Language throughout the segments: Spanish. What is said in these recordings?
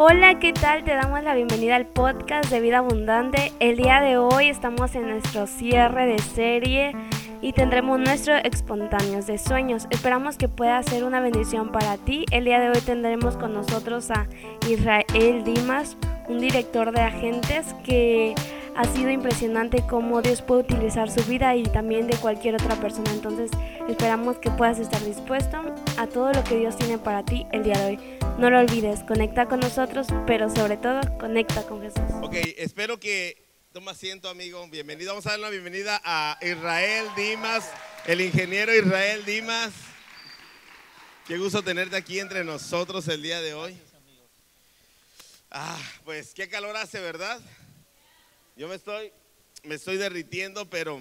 Hola, ¿qué tal? Te damos la bienvenida al podcast de Vida Abundante. El día de hoy estamos en nuestro cierre de serie y tendremos nuestro espontáneos de sueños. Esperamos que pueda ser una bendición para ti. El día de hoy tendremos con nosotros a Israel Dimas, un director de agentes que ha sido impresionante cómo Dios puede utilizar su vida y también de cualquier otra persona. Entonces esperamos que puedas estar dispuesto a todo lo que Dios tiene para ti el día de hoy. No lo olvides, conecta con nosotros, pero sobre todo conecta con Jesús. Ok, espero que toma asiento, amigo. Bienvenido. Vamos a dar la bienvenida a Israel Dimas, el ingeniero Israel Dimas. Qué gusto tenerte aquí entre nosotros el día de hoy. Ah, pues qué calor hace, ¿verdad? Yo me estoy, me estoy derritiendo, pero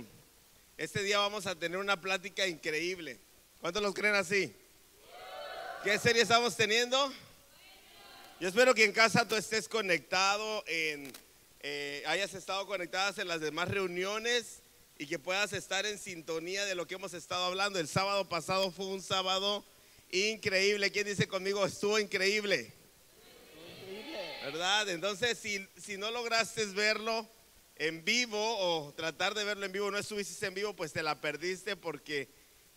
este día vamos a tener una plática increíble. ¿Cuántos los creen así? ¿Qué serie estamos teniendo? Yo espero que en casa tú estés conectado, en, eh, hayas estado conectadas en las demás reuniones y que puedas estar en sintonía de lo que hemos estado hablando. El sábado pasado fue un sábado increíble. ¿Quién dice conmigo? Estuvo increíble. ¿Verdad? Entonces, si, si no lograste verlo en vivo o tratar de verlo en vivo, no estuviste en vivo, pues te la perdiste porque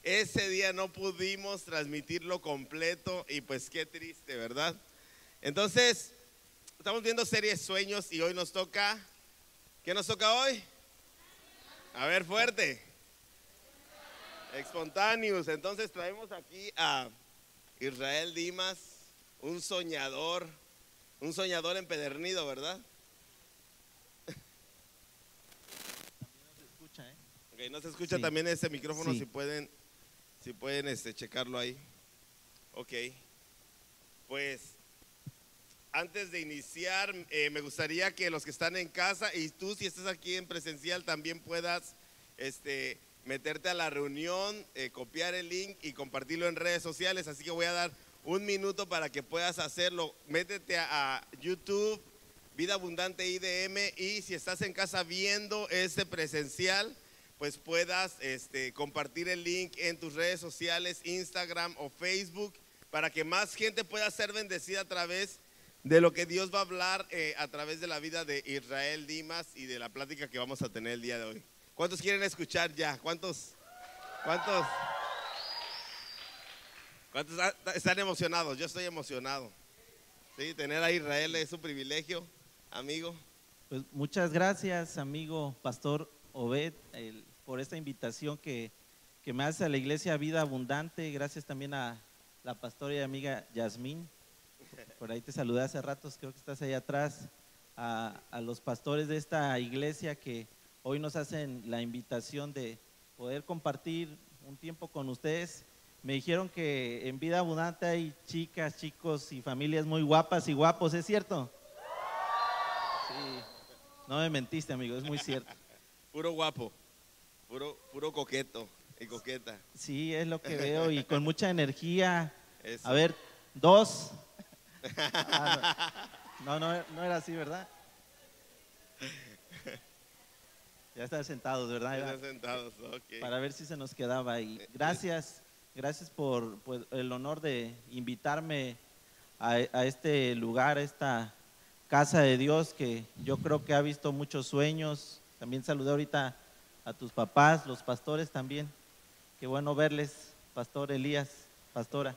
ese día no pudimos transmitirlo completo y pues qué triste, ¿verdad? Entonces, estamos viendo series sueños y hoy nos toca, ¿qué nos toca hoy? A ver, fuerte. Espontáneos. Entonces traemos aquí a Israel Dimas, un soñador, un soñador empedernido, ¿verdad? Ok, no se escucha Sí. también ese micrófono, Sí. si pueden, si pueden este, checarlo ahí. Ok. Pues antes de iniciar, eh, me gustaría que los que están en casa y tú si estás aquí en presencial también puedas este, meterte a la reunión, eh, copiar el link y compartirlo en redes sociales. Así que voy a dar un minuto para que puedas hacerlo. Métete a, a YouTube, Vida Abundante IDM y si estás en casa viendo este presencial, pues puedas este, compartir el link en tus redes sociales, Instagram o Facebook, para que más gente pueda ser bendecida a través de lo que Dios va a hablar eh, a través de la vida de Israel Dimas y de la plática que vamos a tener el día de hoy. ¿Cuántos quieren escuchar ya? ¿Cuántos? ¿Cuántos? ¿Cuántos ah, están emocionados? Yo estoy emocionado. Sí, tener a Israel es un privilegio, amigo. Pues muchas gracias, amigo Pastor Obed, por esta invitación que, que me hace a la Iglesia Vida Abundante. Gracias también a la pastora y amiga Yasmín. Por ahí te saludé hace ratos, creo que estás ahí atrás. A, a los pastores de esta iglesia que hoy nos hacen la invitación de poder compartir un tiempo con ustedes. Me dijeron que en Vida Abundante hay chicas, chicos y familias muy guapas y guapos, ¿es cierto? Sí. No me mentiste, amigo, es muy cierto. Puro guapo, puro, puro coqueto y coqueta. Sí, es lo que veo y con mucha energía. Eso. A ver, dos. Ah, no, no, no, era así, ¿verdad? Ya están sentados, ¿verdad? Están Iván? sentados, ok. Para ver si se nos quedaba ahí. Gracias, gracias por pues, el honor de invitarme a, a este lugar, a esta casa de Dios que yo creo que ha visto muchos sueños. También saludé ahorita a tus papás, los pastores también. Qué bueno verles, Pastor Elías, Pastora.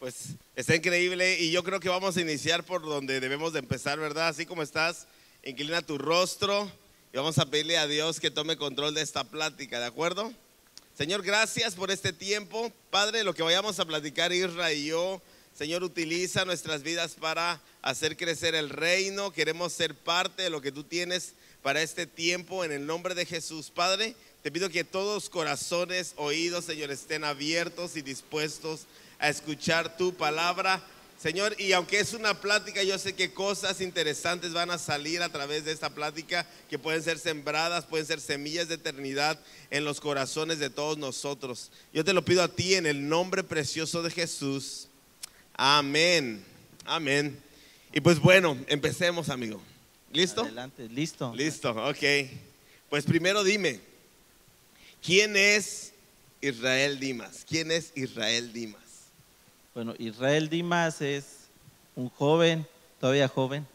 Pues está increíble y yo creo que vamos a iniciar por donde debemos de empezar, ¿verdad? Así como estás, inclina tu rostro y vamos a pedirle a Dios que tome control de esta plática, ¿de acuerdo? Señor, gracias por este tiempo. Padre, lo que vayamos a platicar Isra y yo, Señor, utiliza nuestras vidas para hacer crecer el reino. Queremos ser parte de lo que tú tienes para este tiempo en el nombre de Jesús. Padre, te pido que todos corazones, oídos, Señor, estén abiertos y dispuestos a escuchar tu palabra. Señor, y aunque es una plática, yo sé que cosas interesantes van a salir a través de esta plática que pueden ser sembradas, pueden ser semillas de eternidad en los corazones de todos nosotros. Yo te lo pido a ti en el nombre precioso de Jesús. Amén. Amén. Y pues bueno, empecemos, amigo. ¿Listo? Adelante, listo. Listo, ok. Pues primero dime, ¿quién es Israel Dimas? ¿Quién es Israel Dimas? Bueno, Israel Dimas es un joven todavía joven.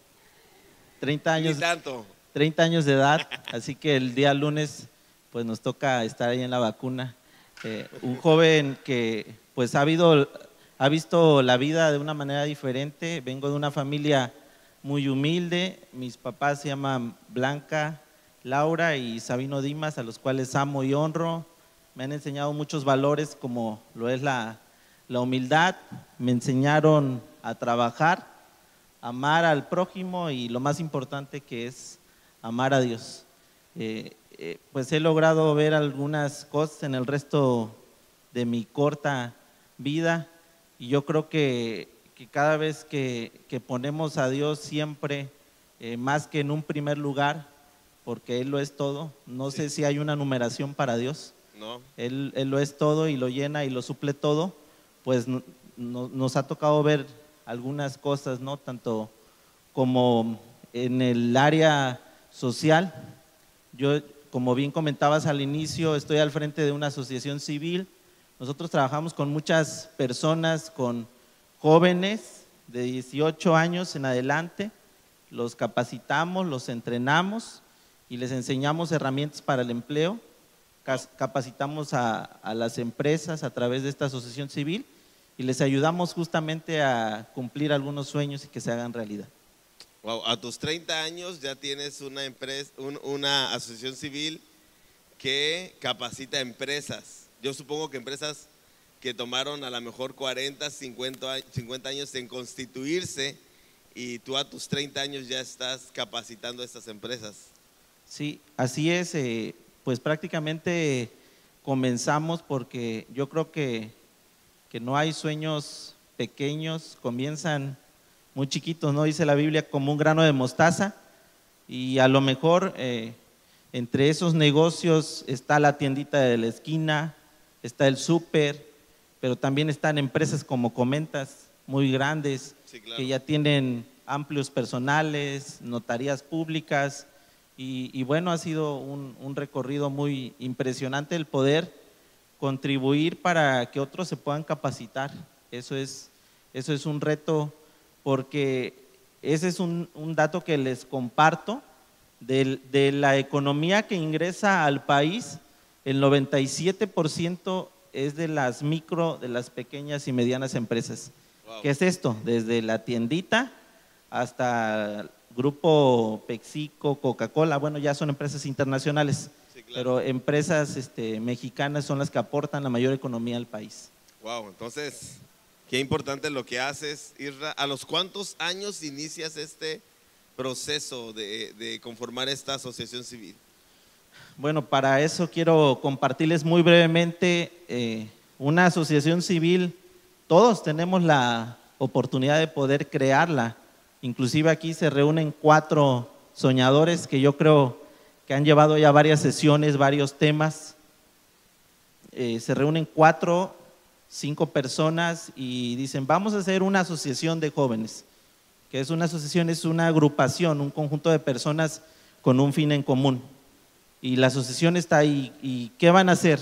30 años, tanto. 30 años de edad, así que el día lunes pues nos toca estar ahí en la vacuna. Eh, un joven que pues ha, habido, ha visto la vida de una manera diferente. Vengo de una familia muy humilde. Mis papás se llaman Blanca, Laura y Sabino Dimas, a los cuales amo y honro. Me han enseñado muchos valores como lo es la, la humildad. Me enseñaron a trabajar, amar al prójimo y lo más importante que es amar a Dios. Eh, eh, pues he logrado ver algunas cosas en el resto de mi corta vida y yo creo que, que cada vez que, que, ponemos a Dios siempre eh, más que en un primer lugar, porque Él lo es todo, no sí. sé si hay una numeración para Dios, No. él, él, lo es todo y lo llena y lo suple todo, pues no, no, nos ha tocado ver algunas cosas, ¿no? Tanto como en el área social, yo como bien comentabas al inicio, estoy al frente de una asociación civil. Nosotros trabajamos con muchas personas, con jóvenes de 18 años en adelante. Los capacitamos, los entrenamos y les enseñamos herramientas para el empleo. Capacitamos a, las empresas a través de esta asociación civil y les ayudamos justamente a cumplir algunos sueños y que se hagan realidad. Wow, a tus 30 años ya tienes una empresa, un, una asociación civil que capacita empresas. Yo supongo que empresas que tomaron a lo mejor 40, 50, 50 años en constituirse y tú a tus 30 años ya estás capacitando a estas empresas. Sí, así es. Eh, pues prácticamente comenzamos porque yo creo que, que no hay sueños pequeños, comienzan muy chiquitos, ¿no? Dice la Biblia como un grano de mostaza y a lo mejor eh, entre esos negocios está la tiendita de la esquina, está el súper, pero también están empresas como comentas, muy grandes, Sí, claro. que ya tienen amplios personales, notarías públicas y, y bueno, ha sido un, un recorrido muy impresionante el poder contribuir para que otros se puedan capacitar. Eso es, eso es un reto porque ese es un, un dato que les comparto de, de, la economía que ingresa al país, el 97% es de las micro, de las pequeñas y medianas empresas. Wow. ¿Qué es esto? Desde la tiendita hasta grupo Pexico, Coca-Cola, bueno, ya son empresas internacionales, Sí, claro. pero empresas este, mexicanas son las que aportan la mayor economía al país. Wow, entonces, qué importante lo que haces, Isra. ¿A los cuántos años inicias este proceso de, de conformar esta asociación civil? Bueno, para eso quiero compartirles muy brevemente eh, una asociación civil. Todos tenemos la oportunidad de poder crearla. Inclusive aquí se reúnen cuatro soñadores que yo creo que han llevado ya varias sesiones, varios temas. Eh, se reúnen cuatro, cinco personas y dicen, vamos a hacer una asociación de jóvenes. Que es una asociación, es una agrupación, un conjunto de personas con un fin en común y la asociación está ahí. ¿Y qué van a hacer?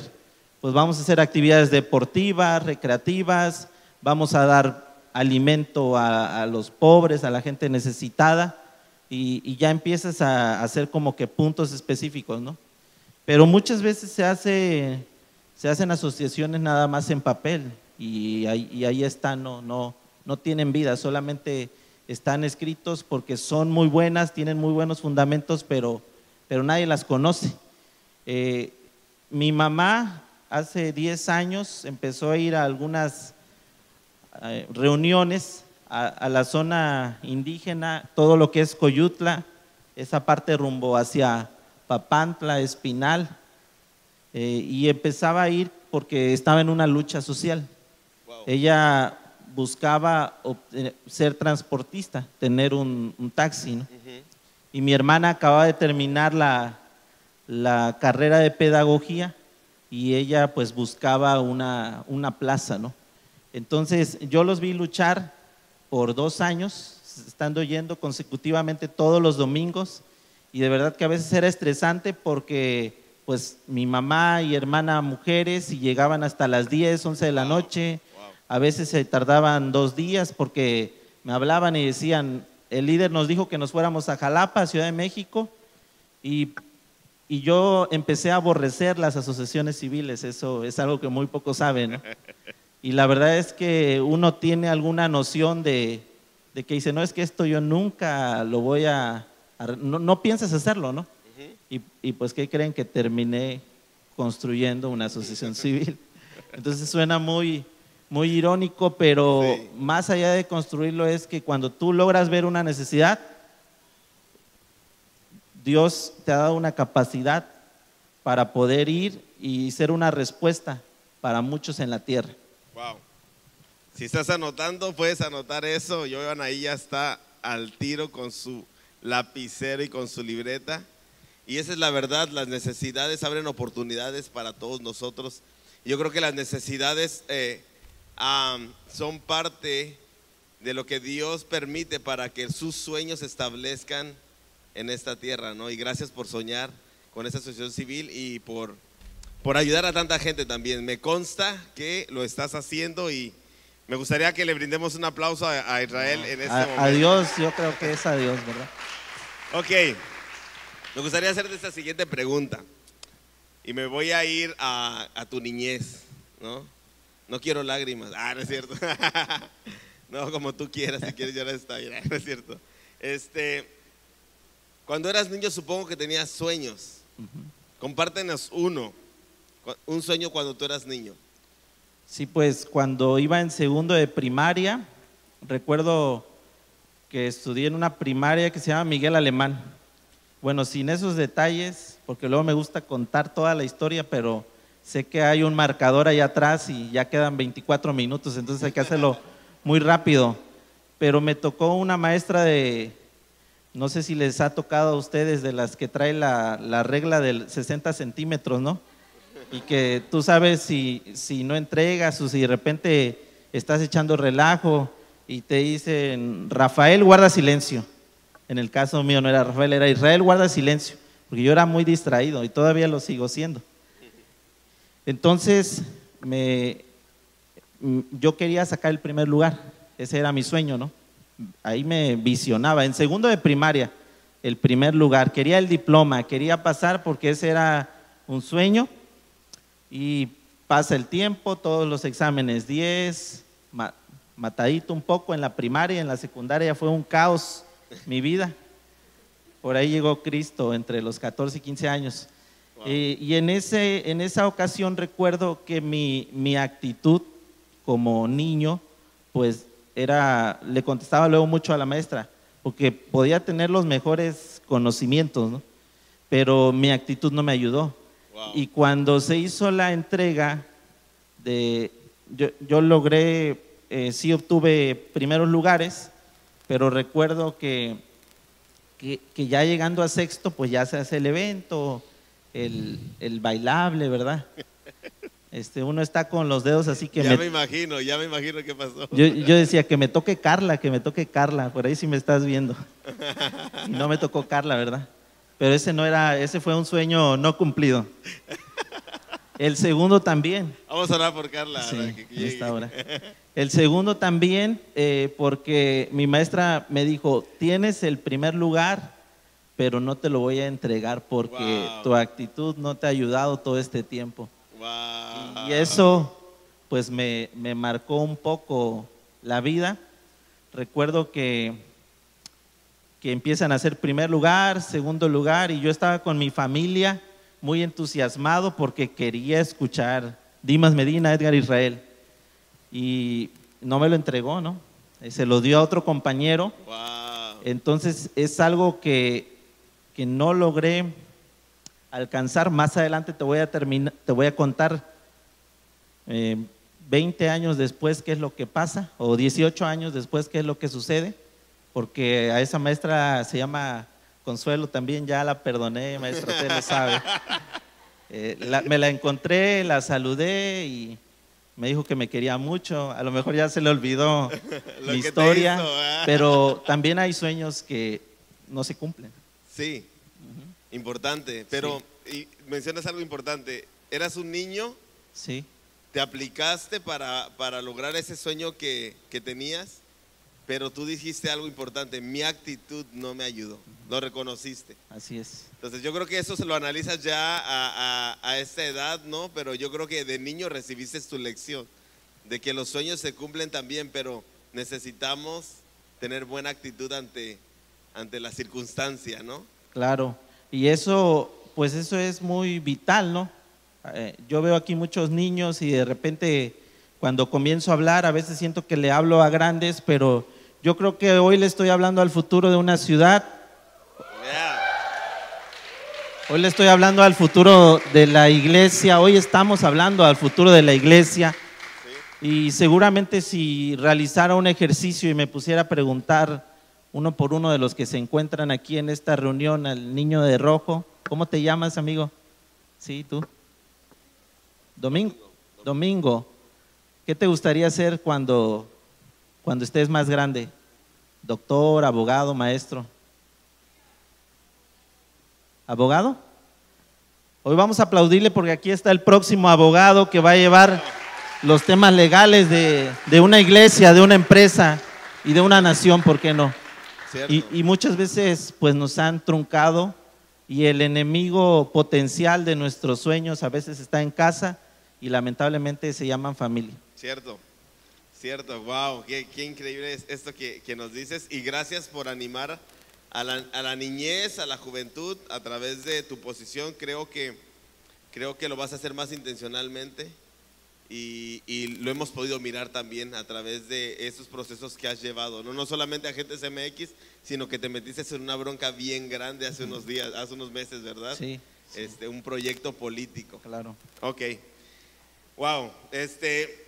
Pues vamos a hacer actividades deportivas, recreativas, vamos a dar alimento a, a los pobres, a la gente necesitada, y, y, ya empiezas a hacer como que puntos específicos, ¿no? Pero muchas veces se, hace, se hacen asociaciones nada más en papel, y ahí, y ahí están, no, no, no tienen vida, solamente están escritos porque son muy buenas, tienen muy buenos fundamentos, pero pero nadie las conoce. Eh, mi mamá hace 10 años empezó a ir a algunas eh, reuniones a, a, la zona indígena, todo lo que es Coyutla, esa parte rumbo hacia Papantla, Espinal, eh, y empezaba a ir porque estaba en una lucha social. Wow. Ella buscaba ser transportista, tener un, un taxi, ¿no? Uh -huh y mi hermana acaba de terminar la, la, carrera de pedagogía y ella pues buscaba una, una, plaza, ¿no? Entonces yo los vi luchar por dos años, estando yendo consecutivamente todos los domingos y de verdad que a veces era estresante porque pues mi mamá y hermana mujeres y llegaban hasta las 10, 11 de la noche, a veces se tardaban dos días porque me hablaban y decían, el líder nos dijo que nos fuéramos a Jalapa, Ciudad de México, y, y yo empecé a aborrecer las asociaciones civiles, eso es algo que muy pocos saben. Y la verdad es que uno tiene alguna noción de, de que dice, no es que esto yo nunca lo voy a, no, no piensas hacerlo, ¿no? y, y, pues, ¿qué creen que terminé construyendo una asociación civil? Entonces suena muy, muy irónico, pero Sí. más allá de construirlo es que cuando tú logras ver una necesidad, Dios te ha dado una capacidad para poder ir y ser una respuesta para muchos en la tierra. Wow. Si estás anotando, puedes anotar eso. Yo ahí ya está al tiro con su lapicero y con su libreta. Y esa es la verdad, las necesidades abren oportunidades para todos nosotros. Yo creo que las necesidades eh, am, son parte de lo que Dios permite para que sus sueños se establezcan en esta tierra, ¿no? Y gracias por soñar con esta asociación civil y por, por ayudar a tanta gente también. Me consta que lo estás haciendo y me gustaría que le brindemos un aplauso a, a Israel en este momento. A, a Dios, yo creo que es a Dios, ¿verdad? Ok, me gustaría hacerte esta siguiente pregunta. Y me voy a ir a, a tu niñez, ¿no? No quiero lágrimas. Ah, no es cierto. no, como tú quieras, si quieres llorar está bien. No es cierto. Este, cuando eras niño supongo que tenías sueños. Compártenos uno. Un sueño cuando tú eras niño. Sí, pues cuando iba en segundo de primaria, recuerdo que estudié en una primaria que se llama Miguel Alemán. Bueno, sin esos detalles, porque luego me gusta contar toda la historia, pero sé que hay un marcador ahí atrás y ya quedan 24 minutos, entonces hay que hacerlo muy rápido. Pero me tocó una maestra de, no sé si les ha tocado a ustedes, de las que trae la, la regla del 60 centímetros, ¿no? y que tú sabes si, si no entregas o si de repente estás echando relajo y te dicen, Rafael, guarda silencio. En el caso mío no era Rafael, era Israel, guarda silencio, porque yo era muy distraído y todavía lo sigo siendo. Entonces, me, mm, yo quería sacar el primer lugar, ese era mi sueño, ¿no? Ahí me visionaba, en segundo de primaria, el primer lugar, quería el diploma, quería pasar porque ese era un sueño y pasa el tiempo, todos los exámenes 10, ma- matadito un poco en la primaria, en la secundaria fue un caos mi vida. Por ahí llegó Cristo entre los 14 y 15 años. Eh, y en, ese, en esa ocasión recuerdo que mi, mi actitud como niño, pues era, le contestaba luego mucho a la maestra, porque podía tener los mejores conocimientos, ¿no? pero mi actitud no me ayudó. Wow. Y cuando se hizo la entrega, de, yo, yo logré, eh, sí obtuve primeros lugares, pero recuerdo que, que, que ya llegando a sexto, pues ya se hace el evento, el, el bailable, ¿verdad? Este, uno está con los dedos así que ya me, me imagino, ya me imagino qué pasó. yo, yo decía que me toque Carla, que me toque Carla, por ahí sí me estás viendo. Y no me tocó Carla, ¿verdad? Pero ese no era, ese fue un sueño no cumplido. El segundo también. Vamos a orar por Carla. Sí, que esta hora. El segundo también, eh, porque mi maestra me dijo, tienes el primer lugar, pero no te lo voy a entregar porque Wow. tu actitud no te ha ayudado todo este tiempo. Wow. Y eso, pues me, me marcó un poco la vida. Recuerdo que, que empiezan a hacer primer lugar, segundo lugar, y yo estaba con mi familia muy entusiasmado porque quería escuchar Dimas Medina, Edgar Israel. Y no me lo entregó, ¿no? Se lo dio a otro compañero. Wow. Entonces es algo que, que no logré alcanzar. Más adelante te voy a terminar, te voy a contar eh, 20 años después qué es lo que pasa, o 18 años después qué es lo que sucede, porque a esa maestra se llama Consuelo también, ya la perdoné, maestra, usted lo sabe. Eh, la- me la encontré, la saludé y me dijo que me quería mucho. A lo mejor ya se le olvidó mi historia, hizo, ¿eh? pero también hay sueños que no se cumplen. Sí, importante. Pero y mencionas algo importante. Eras un niño, Sí, te aplicaste para, para lograr ese sueño que, que tenías. pero tú dijiste algo importante, mi actitud no me ayudó, lo reconociste. Así es. Entonces yo creo que eso se lo analizas ya a, a, a esta edad, ¿no? Pero yo creo que de niño recibiste tu lección, de que los sueños se cumplen también, pero necesitamos tener buena actitud ante, ante la circunstancia, ¿no? Claro. Y eso, pues eso es muy vital, ¿no? Eh, yo veo aquí muchos niños y de repente cuando comienzo a hablar a veces siento que le hablo a grandes, pero yo creo que hoy le estoy hablando al futuro de una ciudad. Yeah. Hoy le estoy hablando al futuro de la iglesia. Hoy estamos hablando al futuro de la iglesia. Y seguramente si realizara un ejercicio y me pusiera a preguntar uno por uno de los que se encuentran aquí en esta reunión al niño de rojo, ¿cómo te llamas, amigo? Sí, tú. Domingo. Domingo. ¿Qué te gustaría hacer cuando, cuando estés más grande? Doctor, abogado, maestro. ¿Abogado? Hoy vamos a aplaudirle porque aquí está el próximo abogado que va a llevar los temas legales de, de una iglesia, de una empresa y de una nación, ¿por qué no? Y muchas veces pues nos han truncado y el enemigo potencial de nuestros sueños a veces está en casa y lamentablemente se llaman familia. Cierto, cierto, wow, qué, qué increíble es esto que, que nos dices y gracias por animar a la, a la niñez, a la juventud a través de tu posición. Creo que, creo que lo vas a hacer más intencionalmente y, y lo hemos podido mirar también a través de esos procesos que has llevado. No, no solamente Agentes MX, sino que te metiste en una bronca bien grande hace unos días, hace unos meses, ¿verdad? Sí, sí. Este, un proyecto político. Claro. Ok. Wow. Este.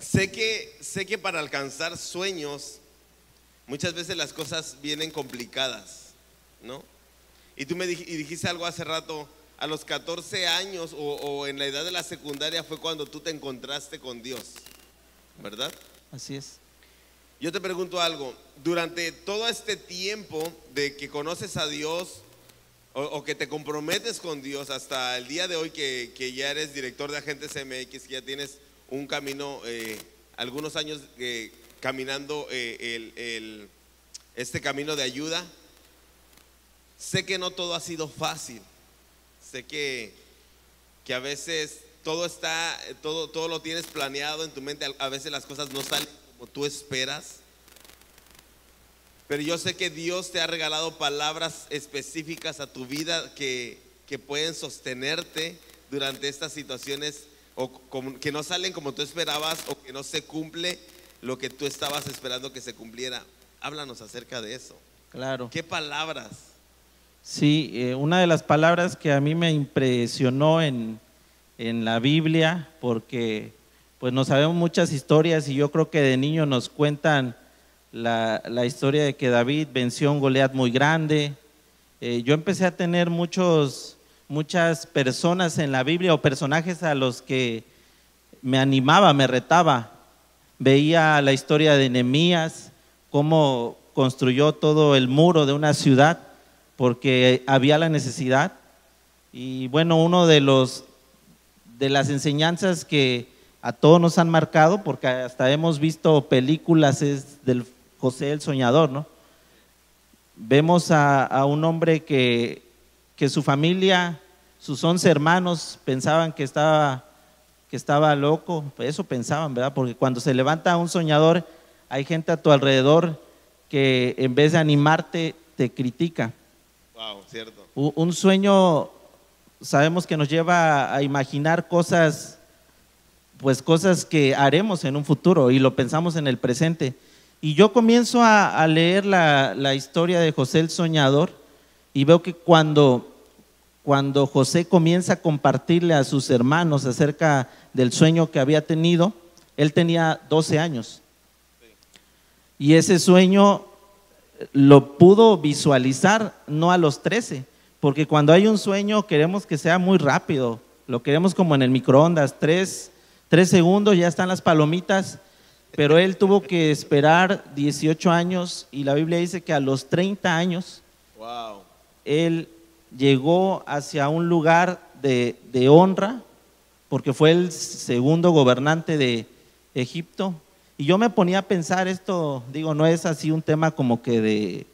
Sé que, sé que para alcanzar sueños, muchas veces las cosas vienen complicadas, ¿no? Y tú me dij- y dijiste algo hace rato, a los 14 años o, o en la edad de la secundaria fue cuando tú te encontraste con Dios, ¿verdad? Así es. Yo te pregunto algo, durante todo este tiempo de que conoces a Dios o, o que te comprometes con Dios hasta el día de hoy que, que ya eres director de Agentes MX, que ya tienes un camino, eh, algunos años eh, caminando eh, el- el- este camino de ayuda, sé que no todo ha sido fácil, sé que, que a veces todo está, todo, todo lo tienes planeado en tu mente, a- veces las cosas no salen como tú esperas. Pero yo sé que Dios te ha regalado palabras específicas a tu vida que, que pueden sostenerte durante estas situaciones o como- que no salen como tú esperabas o que no se cumple lo que tú estabas esperando que se cumpliera. Háblanos acerca de eso. Claro. ¿Qué palabras? Sí, eh, una de las palabras que a mí me impresionó en, en la Biblia, porque pues nos sabemos muchas historias y yo creo que de niño nos cuentan la, la historia de que David venció un Goliat muy grande. Eh, yo empecé a tener muchos, muchas personas en la Biblia o personajes a los que me animaba, me retaba. Veía la historia de Nehemías, cómo construyó todo el muro de una ciudad porque había la necesidad. Y bueno, uno de los de las enseñanzas que a todos nos han marcado, porque hasta hemos visto películas, es del José el Soñador, ¿no? Vemos a, un hombre que, que su familia, sus once hermanos pensaban que estaba, que estaba loco, pues eso pensaban, ¿verdad? Porque cuando se levanta un soñador, hay gente a tu alrededor que en vez de animarte, te critica. Wow, cierto. U- Un sueño sabemos que nos lleva a imaginar cosas, pues cosas que haremos en un futuro y lo pensamos en el presente. Y yo comienzo a, a leer la, la historia de José el Soñador y veo que cuando, cuando José comienza a compartirle a sus hermanos acerca del sueño que había tenido, él tenía 12 años. Y ese sueño lo pudo visualizar no a los 13, porque cuando hay un sueño queremos que sea muy rápido, lo queremos como en el microondas, tres, tres segundos, ya están las palomitas, pero él tuvo que esperar 18 años y la Biblia dice que a los 30 años Wow. él llegó hacia un lugar de, de honra, porque fue el segundo gobernante de Egipto, Y yo me ponía a pensar esto, digo, no es así un tema como que de,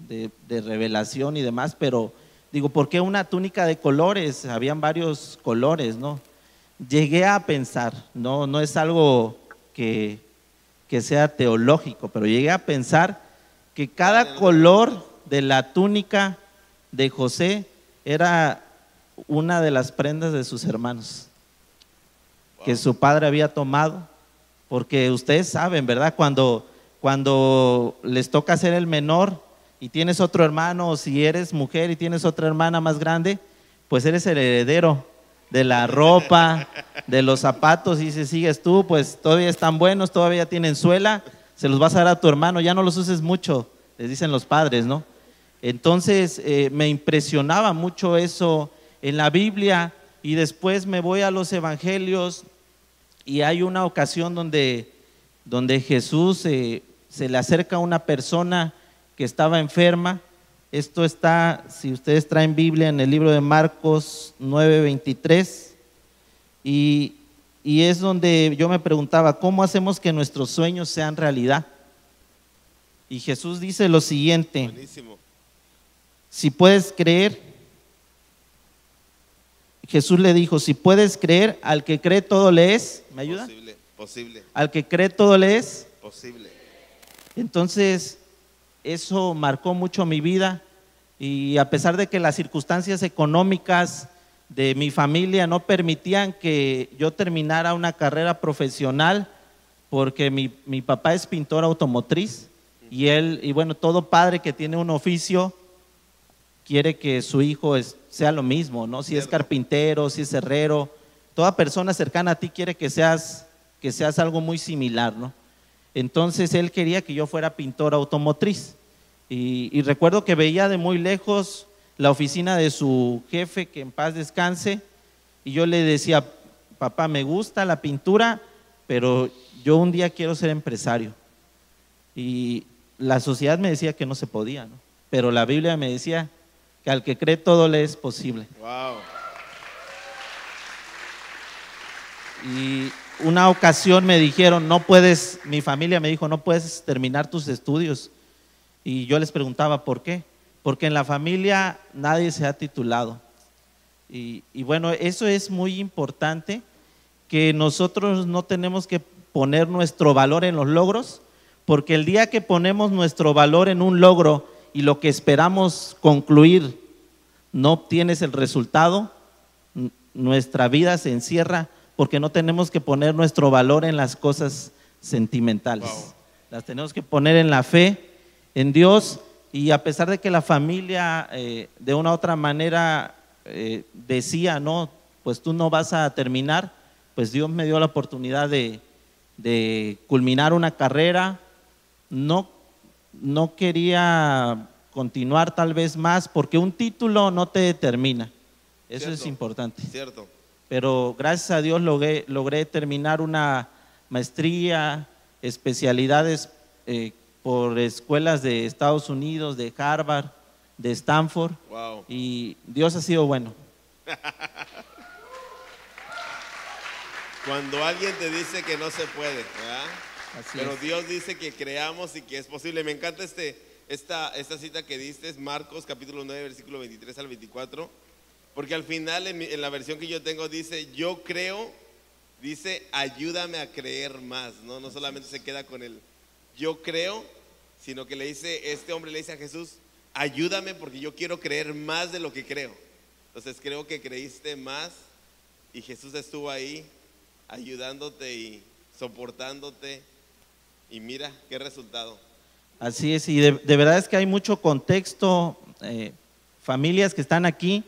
de, de revelación y demás, pero digo, ¿por qué una túnica de colores? Habían varios colores, ¿no? Llegué a pensar, no, no es algo que, que sea teológico, pero llegué a pensar que cada color de la túnica de José era una de las prendas de sus hermanos que su padre había tomado, porque ustedes saben, ¿verdad? Cuando, cuando les toca ser el menor y tienes otro hermano, o si eres mujer y tienes otra hermana más grande, pues eres el heredero de la ropa, de los zapatos, y si sigues tú, pues todavía están buenos, todavía tienen suela, se los vas a dar a tu hermano, ya no los uses mucho, les dicen los padres, ¿no? Entonces eh, me impresionaba mucho eso en la Biblia y después me voy a los evangelios y hay una ocasión donde, donde Jesús eh, se le acerca a una persona que estaba enferma. Esto está, si ustedes traen Biblia, en el libro de Marcos 9:23. Y, y es donde yo me preguntaba, ¿cómo hacemos que nuestros sueños sean realidad? Y Jesús dice lo siguiente, Buenísimo. si puedes creer, Jesús le dijo, si puedes creer, al que cree todo le es, ¿me ayuda? Posible, posible, Al que cree todo le es. posible. Entonces, eso marcó mucho mi vida y a pesar de que las circunstancias económicas de mi familia no permitían que yo terminara una carrera profesional, porque mi, mi papá es pintor automotriz y él, y bueno, todo padre que tiene un oficio quiere que su hijo es- sea lo mismo, ¿no? Si es carpintero, si es herrero, toda persona cercana a ti quiere que seas, que seas algo muy similar, ¿no? Entonces él quería que yo fuera pintor automotriz. Y, y recuerdo que veía de muy lejos la oficina de su jefe, que en paz descanse, y yo le decía, papá, me gusta la pintura, pero yo un día quiero ser empresario. Y la sociedad me decía que no se podía, ¿no? Pero la Biblia me decía que al que cree todo le es posible. Wow. Y una ocasión me dijeron, no puedes, mi familia me dijo, no puedes terminar tus estudios. Y yo les preguntaba, ¿por qué? Porque en la familia nadie se ha titulado. Y, y bueno, eso es muy importante, que nosotros no tenemos que poner nuestro valor en los logros, porque el día que ponemos nuestro valor en un logro y lo que esperamos concluir no obtienes el resultado, nuestra vida se encierra porque no tenemos que poner nuestro valor en las cosas sentimentales. Wow. Las tenemos que poner en la fe, en Dios, y a pesar de que la familia eh, de una u otra manera eh, decía, no, pues tú no vas a terminar, pues Dios me dio la oportunidad de, de culminar una carrera, no, no quería continuar tal vez más porque un título no te determina, eso es importante Cierto. pero gracias a Dios logré, logré terminar una maestría, especialidades eh, por escuelas de Estados Unidos, de Harvard, de Stanford, Wow. y Dios ha sido bueno. Cuando alguien te dice que no se puede, ¿verdad? Así Pero es. Dios dice que creamos y que es posible. Me encanta este, esta, esta cita que diste, es Marcos capítulo 9, versículo 23 al 24. Porque al final, en, mi- en la versión que yo tengo, dice, yo creo, dice, ayúdame a creer más. No, no solamente se queda con el yo creo, sino que le dice, este hombre le dice a Jesús, ayúdame porque yo quiero creer más de lo que creo. Entonces creo que creíste más y Jesús estuvo ahí ayudándote y soportándote. Y mira qué resultado. Así es, y de, verdad es que hay mucho contexto, eh, familias que están aquí,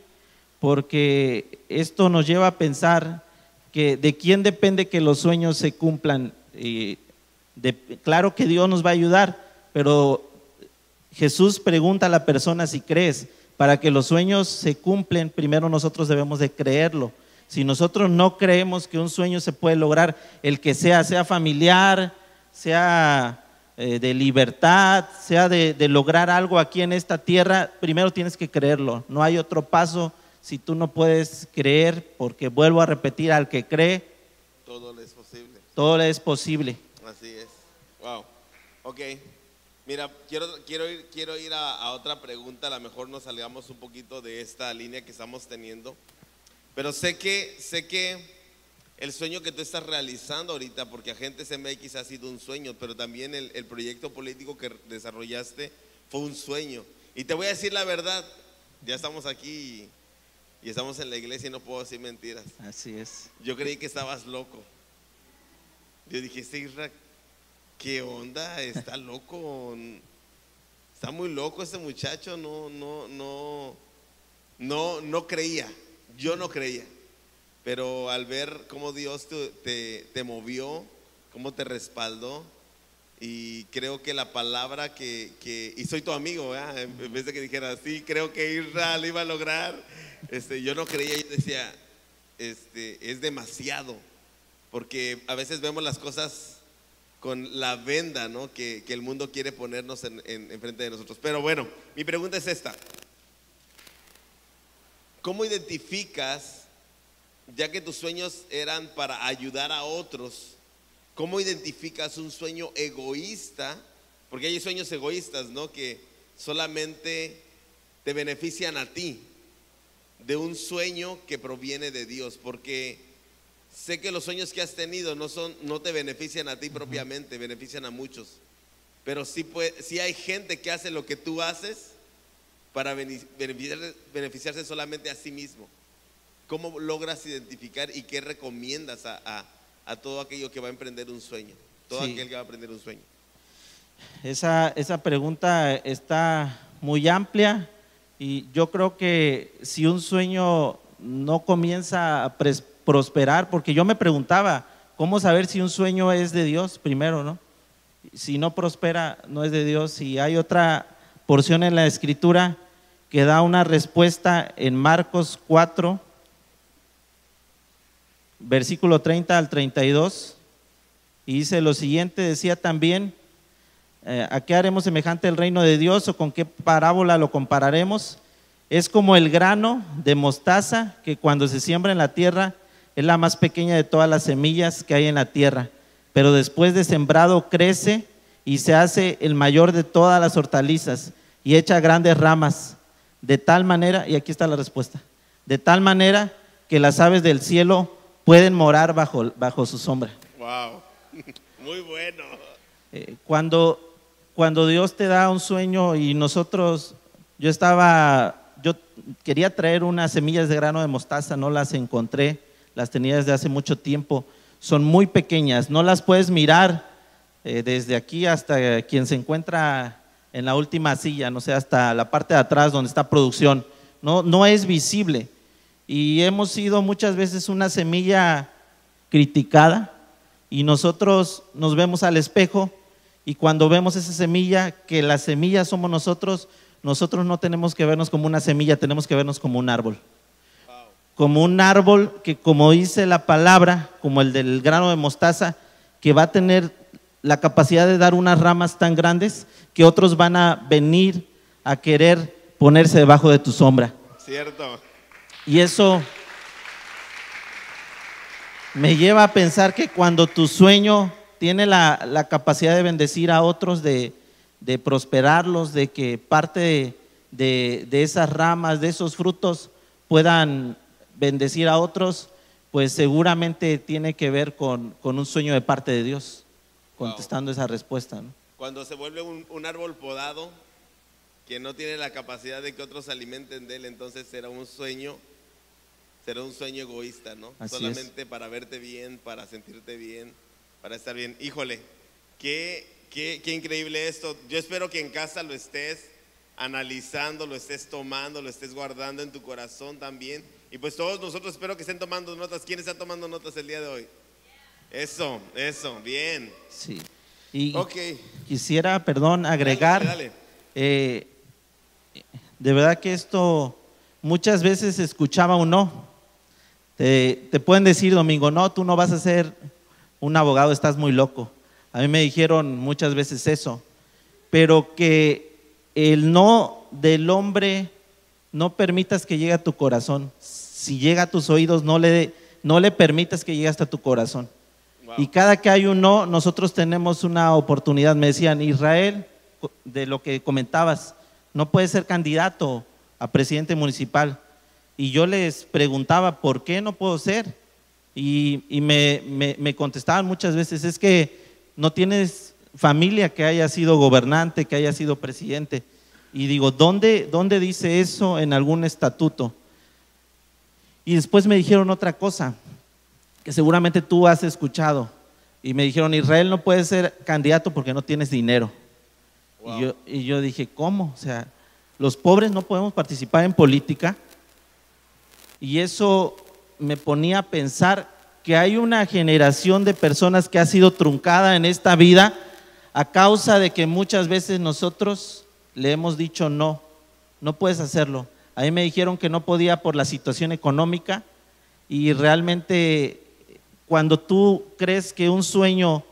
porque esto nos lleva a pensar que de quién depende que los sueños se cumplan. Claro que Dios nos va a ayudar, pero Jesús pregunta a la persona si crees. Para que los sueños se cumplen, primero nosotros debemos de creerlo. Si nosotros no creemos que un sueño se puede lograr, el que sea, sea familiar, sea eh, de libertad, sea de, de lograr algo aquí en esta tierra, primero tienes que creerlo. No hay otro paso si tú no puedes creer, porque vuelvo a repetir, al que cree, Todo le es posible. todo le es posible. Así es. Wow. Ok. Mira, quiero, quiero ir, quiero ir a, a otra pregunta. A lo mejor nos salgamos un poquito de esta línea que estamos teniendo. Pero sé que, sé que el sueño que tú estás realizando ahorita, porque Agentes MX ha sido un sueño, pero también el, el proyecto político que desarrollaste fue un sueño. Y te voy a decir la verdad, ya estamos aquí y, y estamos en la iglesia y no puedo decir mentiras. Así es. Yo creí que estabas loco. Yo dije, este Isra, ¿qué onda? Está loco. Está muy loco este muchacho. No, no, no, no, no creía. Yo no creía. Pero al ver cómo Dios te, te, te movió, cómo te respaldó, y creo que la palabra que, que y soy tu amigo, ¿verdad? en vez de que dijera, sí, creo que Israel iba a lograr, este, yo no creía, yo decía, este, es demasiado, porque a veces vemos las cosas con la venda, ¿no? Que, que el mundo quiere ponernos en, en, en frente de nosotros. Pero bueno, mi pregunta es esta. ¿Cómo identificas, ya que tus sueños eran para ayudar a otros, cómo identificas un sueño egoísta? Porque hay sueños egoístas, ¿no? Que solamente te benefician a ti, de un sueño que proviene de Dios, porque sé que los sueños que has tenido no son no te benefician a ti propiamente, benefician a muchos. Pero sí, puede, sí hay gente que hace lo que tú haces para bene- beneficiarse, beneficiarse solamente a sí mismo. ¿Cómo logras identificar y qué recomiendas a, a- a todo aquello que va a emprender un sueño? Todo Sí. aquel que va a emprender un sueño. Esa, esa pregunta está muy amplia y yo creo que si un sueño no comienza a prosperar, porque yo me preguntaba, ¿cómo saber si un sueño es de Dios primero, no? Si no prospera, no es de Dios. Y hay otra porción en la escritura que da una respuesta en Marcos 4, versículo 30 al 32, y dice lo siguiente, decía también, eh, ¿A qué haremos semejante el reino de Dios o con qué parábola lo compararemos? Es como el grano de mostaza que cuando se siembra en la tierra es la más pequeña de todas las semillas que hay en la tierra, pero después de sembrado crece y se hace el mayor de todas las hortalizas y echa grandes ramas, de tal manera, y aquí está la respuesta, de tal manera que las aves del cielo pueden morar bajo, bajo su sombra. Wow, muy bueno. Eh, cuando, cuando Dios te da un sueño y nosotros, yo estaba, yo quería traer unas semillas de grano de mostaza, no las encontré, las tenía desde hace mucho tiempo, son muy pequeñas, no las puedes mirar eh, desde aquí hasta quien se encuentra en la última silla, no sé, hasta la parte de atrás donde está producción, no, no es visible. Y hemos sido muchas veces una semilla criticada y nosotros nos vemos al espejo y cuando vemos esa semilla, que la semilla somos nosotros, nosotros no tenemos que vernos como una semilla, tenemos que vernos como un árbol. Como un árbol que, como dice la palabra, como el del grano de mostaza, que va a tener la capacidad de dar unas ramas tan grandes que otros van a venir a querer ponerse debajo de tu sombra. Cierto. Y eso me lleva a pensar que cuando tu sueño tiene la, la capacidad de bendecir a otros, de, de prosperarlos, de que parte de, de- de esas ramas, de esos frutos puedan bendecir a otros, pues seguramente tiene que ver con, con un sueño de parte de Dios, Wow. contestando esa respuesta. ¿no? Cuando se vuelve un, un árbol podado que no tiene la capacidad de que otros se alimenten de él, entonces será un sueño, será un sueño egoísta, ¿no? Así es. Solamente para verte bien, para sentirte bien, para estar bien. Híjole, qué, qué, qué increíble esto. Yo espero que en casa lo estés analizando, lo estés tomando, lo estés guardando en tu corazón también. Y pues todos nosotros espero que estén tomando notas. ¿Quién está tomando notas el día de hoy? Eso, eso, bien. Sí. Y Ok. quisiera, perdón, agregar. Dale, dale. Eh, de verdad que esto muchas veces se escuchaba un no. Te, te pueden decir, Domingo, no, tú no vas a ser un abogado, estás muy loco. A mí me dijeron muchas veces eso. Pero que el no del hombre no permitas que llegue a tu corazón. Si llega a tus oídos, no le, no le permitas que llegue hasta tu corazón. Wow. Y cada que hay un no, nosotros tenemos una oportunidad. Me decían, Israel, de lo que comentabas, no puede ser candidato a presidente municipal. Y yo les preguntaba, ¿por qué no puedo ser? Y, y me, me- me contestaban muchas veces, es que no tienes familia que haya sido gobernante, que haya sido presidente. Y digo, ¿dónde, dónde dice eso en algún estatuto? Y después me dijeron otra cosa, que seguramente tú has escuchado. Y me dijeron, Israel no puede ser candidato porque no tienes dinero. Wow. Y, yo, y yo dije, ¿cómo? O sea, los pobres no podemos participar en política. Y eso me ponía a pensar que hay una generación de personas que ha sido truncada en esta vida a causa de que muchas veces nosotros le hemos dicho no, no puedes hacerlo. A mí me dijeron que no podía por la situación económica y realmente cuando tú crees que un sueño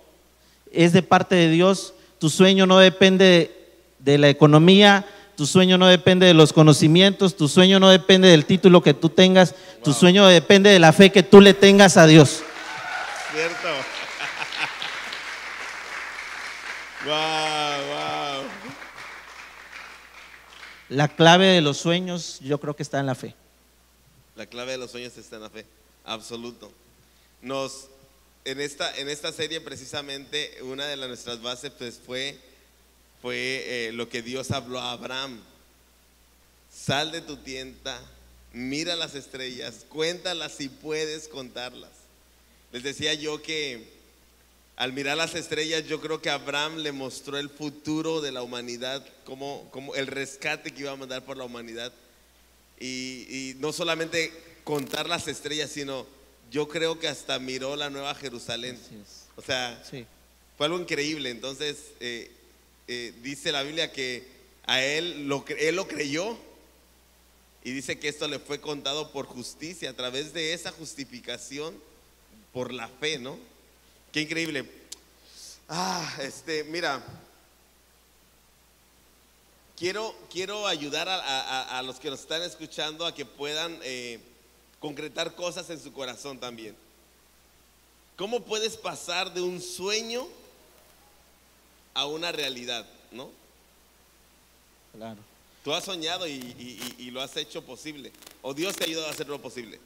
es de parte de Dios, tu sueño no depende de la economía, tu sueño no depende de los conocimientos, tu sueño no depende del título que tú tengas, tu sueño depende de la fe que tú le tengas a Dios. Cierto. wow, wow. La clave de los sueños yo creo que está en la fe. La clave de los sueños está en la fe, absoluto. Nos, en esta, en esta serie precisamente una de las- nuestras bases pues, fue, fue eh, lo que Dios habló a Abraham. Sal de tu tienda, mira las estrellas, cuéntalas si puedes contarlas. Les decía yo que al mirar las estrellas yo creo que Abraham le mostró el futuro de la humanidad, como, como el rescate que iba a mandar por la humanidad y, y no solamente contar las estrellas, sino yo creo que hasta miró la nueva Jerusalén. O sea, Sí. fue algo increíble. Entonces, eh, eh, dice la Biblia que a él lo, él lo creyó y dice que esto le fue contado por justicia, a través de esa justificación, por la fe, ¿no? Qué increíble. Ah, este, mira, quiero, quiero ayudar a los que nos están escuchando a que puedan eh, concretar cosas en su corazón también. ¿Cómo puedes pasar de un sueño a una realidad, no? Claro. Tú has soñado y, y- y- y lo has hecho posible. O Dios te ha ayudado a hacerlo posible.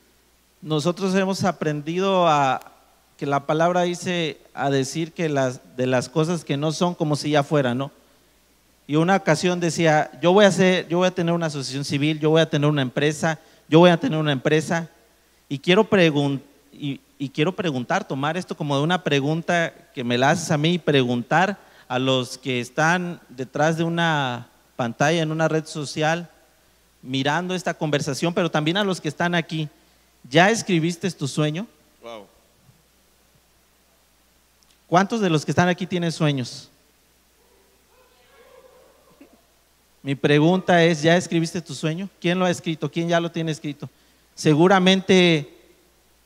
Nosotros hemos aprendido a que la palabra dice a decir que las de las cosas que no son como si ya fueran, ¿no? Y una ocasión decía, yo voy a hacer, yo voy a tener una asociación civil, yo voy a tener una empresa, yo voy a tener una empresa y quiero pregun- y, y quiero preguntar, tomar esto como de una pregunta que me la haces a mí y preguntar a los que están detrás de una pantalla en una red social mirando esta conversación, pero también a los que están aquí. ¿Ya escribiste tu sueño? Wow. ¿Cuántos de los que están aquí tienen sueños? Mi pregunta es, ¿ya escribiste tu sueño? ¿Quién lo ha escrito? ¿Quién ya lo tiene escrito? Seguramente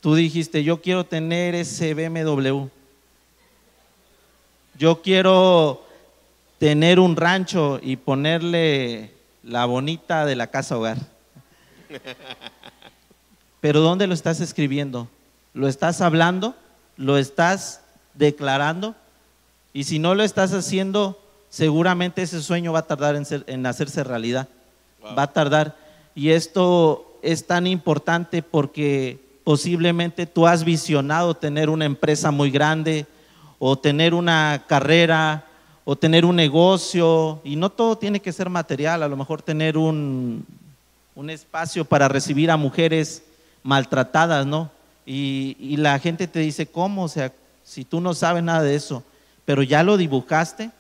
tú dijiste, yo quiero tener ese BMW. Yo quiero tener un rancho y ponerle la bonita de la casa hogar. Pero ¿dónde lo estás escribiendo? ¿Lo estás hablando? ¿Lo estás declarando? Y si no lo estás haciendo, seguramente ese sueño va a tardar en, ser- en hacerse realidad. Wow. Va a tardar. Y esto es tan importante porque posiblemente tú has visionado tener una empresa muy grande o tener una carrera o tener un negocio. Y no todo tiene que ser material, a lo mejor tener un, un espacio para recibir a mujeres maltratadas, ¿no? Y, y la gente te dice, ¿cómo? O sea, si tú no sabes nada de eso, pero ya lo dibujaste,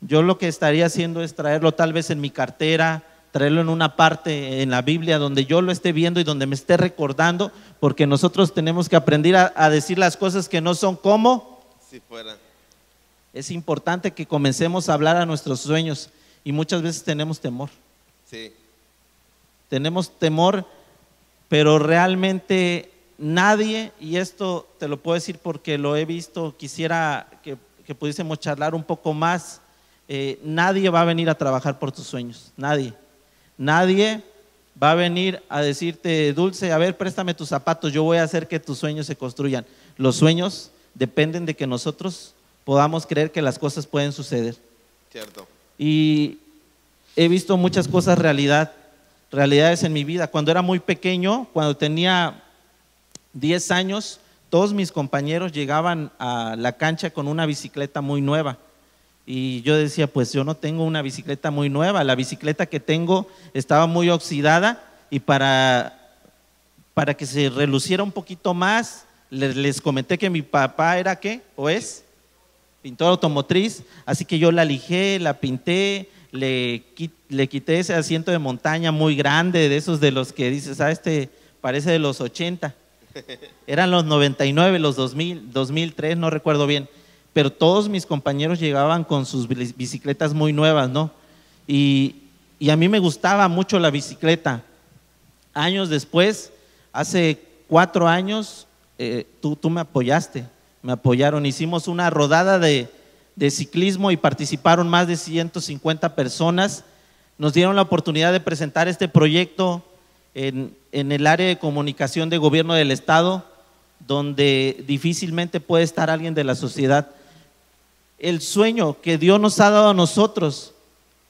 yo lo que estaría haciendo es traerlo tal vez en mi cartera, traerlo en una parte en la Biblia donde yo lo esté viendo y donde me esté recordando, porque nosotros tenemos que aprender a, a decir las cosas que no son como. Si fuera. Es importante que comencemos a hablar a nuestros sueños y muchas veces tenemos temor. Sí. tenemos temor, pero realmente nadie, y esto te lo puedo decir porque lo he visto, quisiera que, que pudiésemos charlar un poco más, eh, nadie va a venir a trabajar por tus sueños, nadie. Nadie va a venir a decirte, Dulce, a ver, préstame tus zapatos, yo voy a hacer que tus sueños se construyan. los sueños dependen de que nosotros podamos creer que las cosas pueden suceder. Cierto. Y he visto muchas cosas realidad, realidades en mi vida. Cuando era muy pequeño, cuando tenía 10 años, todos mis compañeros llegaban a la cancha con una bicicleta muy nueva. Y yo decía, pues yo no tengo una bicicleta muy nueva, la bicicleta que tengo estaba muy oxidada y para, para que se reluciera un poquito más, les, les comenté que mi papá era qué, o es, pintor automotriz, así que yo la lijé, la pinté, le, le quité ese asiento de montaña muy grande, de esos de los que dices, ah, este parece de los 80. Eran los 99, los 2000, 2003, no recuerdo bien. Pero todos mis compañeros llegaban con sus bici- bicicletas muy nuevas, ¿no? Y, y a mí me gustaba mucho la bicicleta. Años después, hace cuatro años, eh, tú, tú me apoyaste, me apoyaron. Hicimos una rodada de, de ciclismo y participaron más de 150 personas. Nos dieron la oportunidad de presentar este proyecto en, en el área de comunicación de gobierno del Estado, donde difícilmente puede estar alguien de la sociedad. El sueño que Dios nos ha dado a nosotros,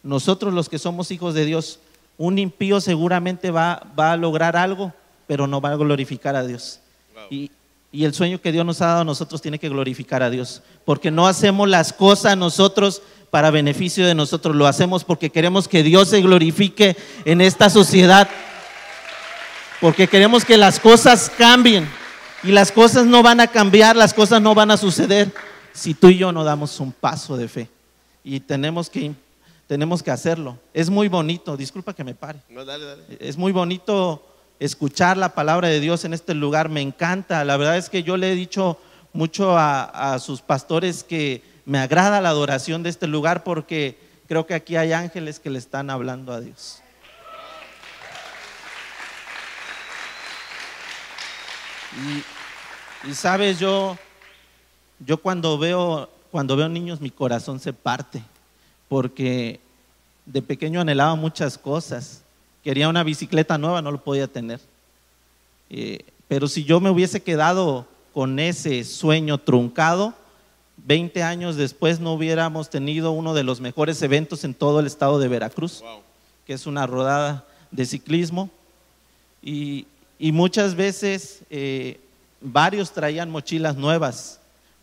nosotros los que somos hijos de Dios, un impío seguramente va, va a lograr algo, pero no va a glorificar a Dios. Wow. Y, y el sueño que Dios nos ha dado a nosotros tiene que glorificar a Dios, porque no hacemos las cosas nosotros para beneficio de nosotros, lo hacemos porque queremos que Dios se glorifique en esta sociedad, porque queremos que las cosas cambien y las cosas no van a cambiar, las cosas no van a suceder si tú y yo no damos un paso de fe y tenemos que, tenemos que hacerlo. Es muy bonito, disculpa que me pare. No, dale, dale. Es muy bonito escuchar la palabra de Dios en este lugar, me encanta. La verdad es que yo le he dicho mucho a, a sus pastores que me agrada la adoración de este lugar porque creo que aquí hay ángeles que le están hablando a Dios. Y, y sabes, yo, yo cuando veo, cuando veo niños mi corazón se parte porque de pequeño anhelaba muchas cosas. Quería una bicicleta nueva, no lo podía tener. Eh, pero si yo me hubiese quedado con ese sueño truncado, 20 años después no hubiéramos tenido uno de los mejores eventos en todo el estado de Veracruz, Wow. que es una rodada de ciclismo. Y, y muchas veces eh, varios traían mochilas nuevas.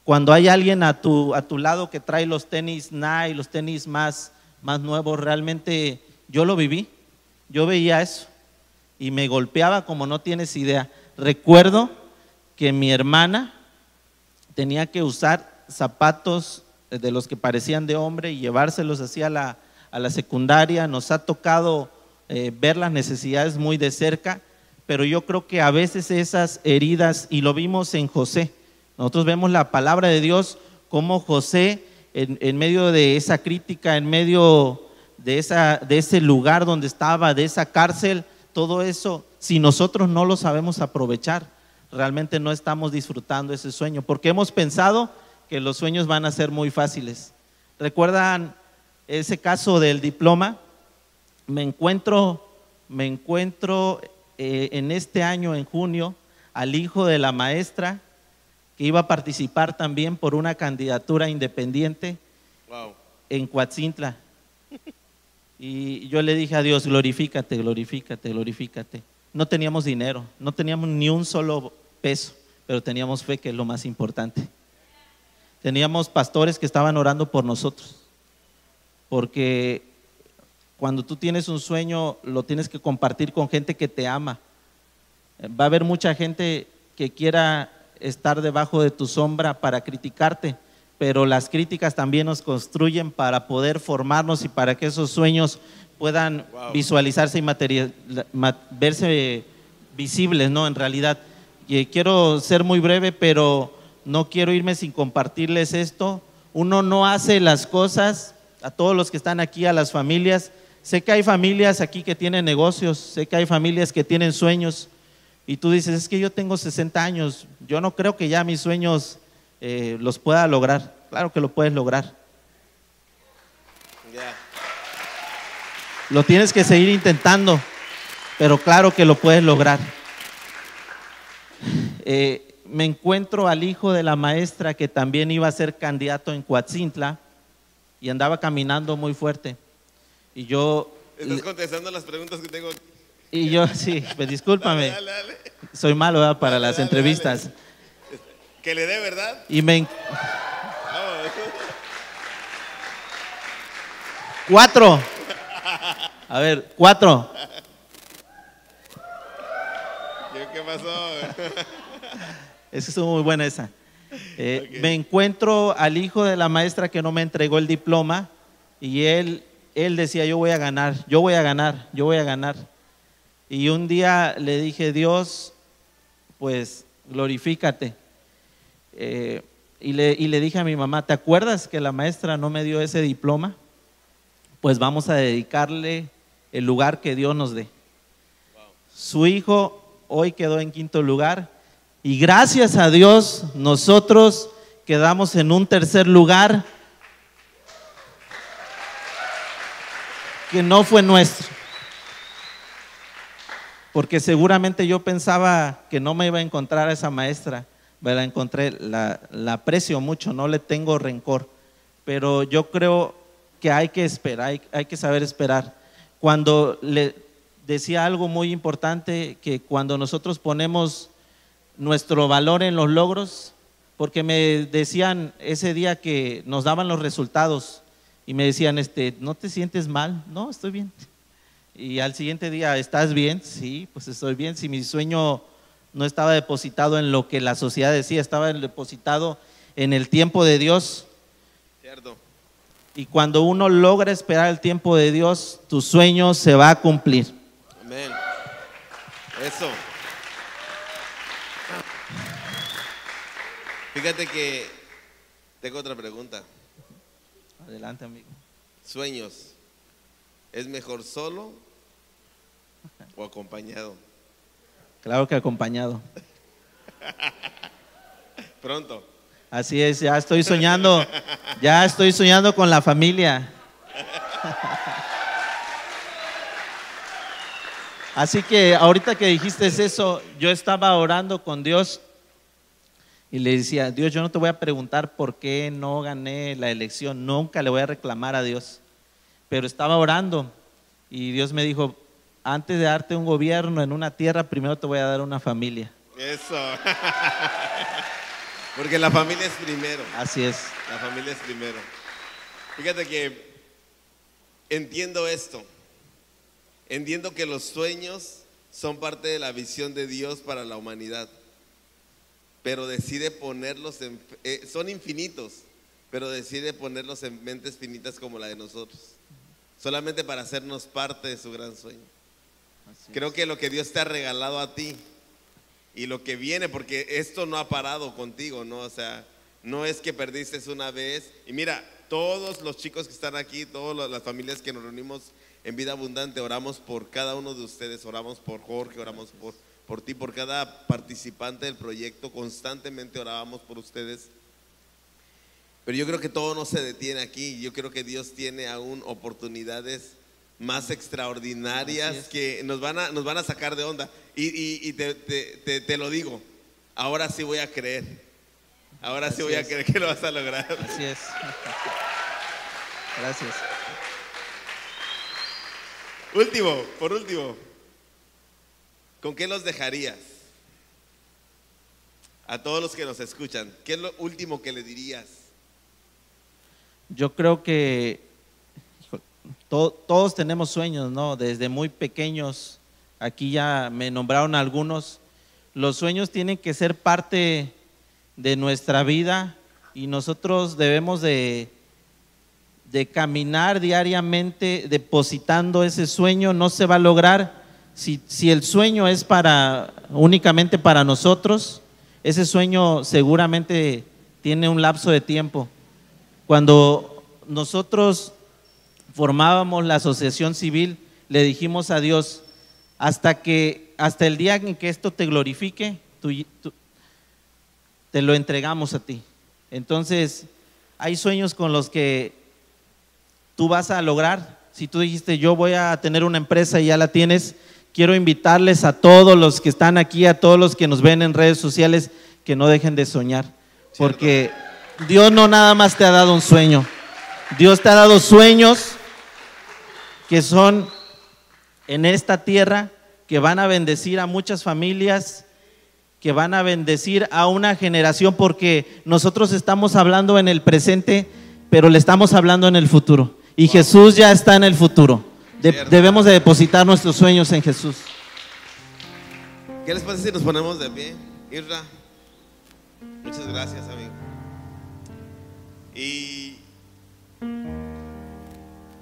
Cuando hay alguien a tu, a tu lado que trae los tenis Nike, los tenis más, más nuevos, realmente yo lo viví. Yo veía eso y me golpeaba como no tienes idea. Recuerdo que mi hermana tenía que usar zapatos de los que parecían de hombre y llevárselos así a la, a la secundaria. Nos ha tocado eh, ver las necesidades muy de cerca, pero yo creo que a veces esas heridas, y lo vimos en José, nosotros vemos la palabra de Dios como José en, en medio de esa crítica, en medio de, esa, de ese lugar donde estaba, de esa cárcel, todo eso, si nosotros no lo sabemos aprovechar, realmente no estamos disfrutando ese sueño, porque hemos pensado que los sueños van a ser muy fáciles. ¿Recuerdan ese caso del diploma? Me encuentro, me encuentro eh, en este año, en junio, al hijo de la maestra que iba a participar también por una candidatura independiente Wow. en Coatzintla. Y yo le dije a Dios, glorifícate, glorifícate, glorifícate. No teníamos dinero, no teníamos ni un solo peso, pero teníamos fe, que es lo más importante. Teníamos pastores que estaban orando por nosotros, porque cuando tú tienes un sueño, lo tienes que compartir con gente que te ama. Va a haber mucha gente que quiera estar debajo de tu sombra para criticarte, pero las críticas también nos construyen para poder formarnos y para que esos sueños puedan Wow. visualizarse y material- ma- verse visibles, ¿no? En realidad. Y quiero ser muy breve, pero no quiero irme sin compartirles esto. Uno no hace las cosas, a todos los que están aquí, a las familias. Sé que hay familias aquí que tienen negocios, sé que hay familias que tienen sueños. Y tú dices, es que yo tengo 60 años, yo no creo que ya mis sueños eh, los pueda lograr. Claro que lo puedes lograr. Ya. Lo tienes que seguir intentando, pero claro que lo puedes lograr. Eh, me encuentro al hijo de la maestra que también iba a ser candidato en Coatzintla y andaba caminando muy fuerte. Y yo... Estás contestando las preguntas que tengo. Y yo, sí, pues discúlpame. Dale, dale, dale. Soy malo ¿verdad? para las entrevistas. Que le dé, ¿verdad? Y me... Cuatro. A ver, cuatro. ¿Qué, pasó? Esa estuvo muy buena esa. Eh. Me encuentro al hijo de la maestra que no me entregó el diploma y él, él decía, yo voy a ganar, yo voy a ganar, yo voy a ganar. Y un día le dije, Dios, pues glorifícate. Eh, y, le, y le dije a mi mamá, ¿te acuerdas que la maestra no me dio ese diploma? Pues vamos a dedicarle el lugar que Dios nos dé. Su hijo hoy quedó en quinto lugar y gracias a Dios nosotros quedamos en un tercer lugar que no fue nuestro. Porque seguramente yo pensaba que no me iba a encontrar a esa maestra. Me la encontré, la, la aprecio mucho, no le tengo rencor. Pero yo creo que hay que esperar, hay, hay que saber esperar. Cuando le decía algo muy importante, que cuando nosotros ponemos nuestro valor en los logros, porque me decían ese día que nos daban los resultados y me decían, este, ¿no te sientes mal? No, estoy bien. Y al siguiente día, ¿estás bien? Sí, pues estoy bien. Si mi sueño no estaba depositado en lo que la sociedad decía, estaba depositado en el tiempo de Dios. Cierto. Y cuando uno logra esperar el tiempo de Dios, tu sueño se va a cumplir. Amén. Eso. Fíjate que tengo otra pregunta. Adelante, amigo. Sueños. ¿Es mejor solo o acompañado? Claro que acompañado. Pronto. Así es, ya estoy soñando, ya estoy soñando con la familia. Así que ahorita que dijiste eso, yo estaba orando con Dios y le decía, Dios, yo no te voy a preguntar por qué no gané la elección, nunca le voy a reclamar a Dios. Pero estaba orando y Dios me dijo, antes de darte un gobierno en una tierra, primero te voy a dar una familia. Eso. Porque la familia es primero. Así es. La familia es primero. Fíjate que entiendo esto. Entiendo que los sueños son parte de la visión de Dios para la humanidad. Pero decide ponerlos en... eh, son infinitos, pero decide ponerlos en mentes finitas como la de nosotros. Solamente para hacernos parte de su gran sueño. Creo que lo que Dios te ha regalado a ti y lo que viene, porque esto no ha parado contigo, ¿no? O sea, no es que perdiste una vez. Y mira, todos los chicos que están aquí, todas las familias que nos reunimos en vida abundante, oramos por cada uno de ustedes, oramos por Jorge, oramos por, por ti, por cada participante del proyecto, constantemente orábamos por ustedes. Pero yo creo que todo no se detiene aquí, yo creo que Dios tiene aún oportunidades más extraordinarias es. que nos van a, nos van a sacar de onda. Y, y- y te, te- te- te lo digo, ahora sí voy a creer. Ahora sí voy a creer que lo vas a lograr. Así es. Gracias. Último, por último, ¿con qué los dejarías? A todos los que nos escuchan, ¿qué es lo último que le dirías? Yo creo que to- todos tenemos sueños, ¿no? Desde muy pequeños, aquí ya me nombraron algunos. Los sueños tienen que ser parte de nuestra vida y nosotros debemos de, de caminar diariamente depositando ese sueño. No se va a lograr si, si el sueño es para únicamente para nosotros. Ese sueño seguramente tiene un lapso de tiempo. Cuando nosotros formábamos la asociación civil, le dijimos a Dios, hasta que hasta el día en que esto te glorifique, tú- tú- te lo entregamos a ti. Entonces, hay sueños con los que tú vas a lograr. Si tú dijiste, yo voy a tener una empresa y ya la tienes, quiero invitarles a todos los que están aquí, a todos los que nos ven en redes sociales, que no dejen de soñar, porque Dios no nada más te ha dado un sueño, Dios te ha dado sueños que son en esta tierra, que van a bendecir a muchas familias, que van a bendecir a una generación, porque nosotros estamos hablando en el presente, pero le estamos hablando en el futuro. Y Jesús ya está en el futuro. debemos de depositar nuestros sueños en Jesús. ¿Qué les parece si nos ponemos de pie? Irra, muchas gracias, amigo. Y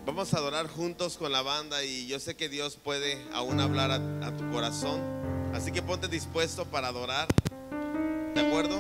vamos a adorar juntos con la banda y yo sé que Dios puede aún hablar a, tu corazón. Así que ponte dispuesto para adorar. ¿De acuerdo?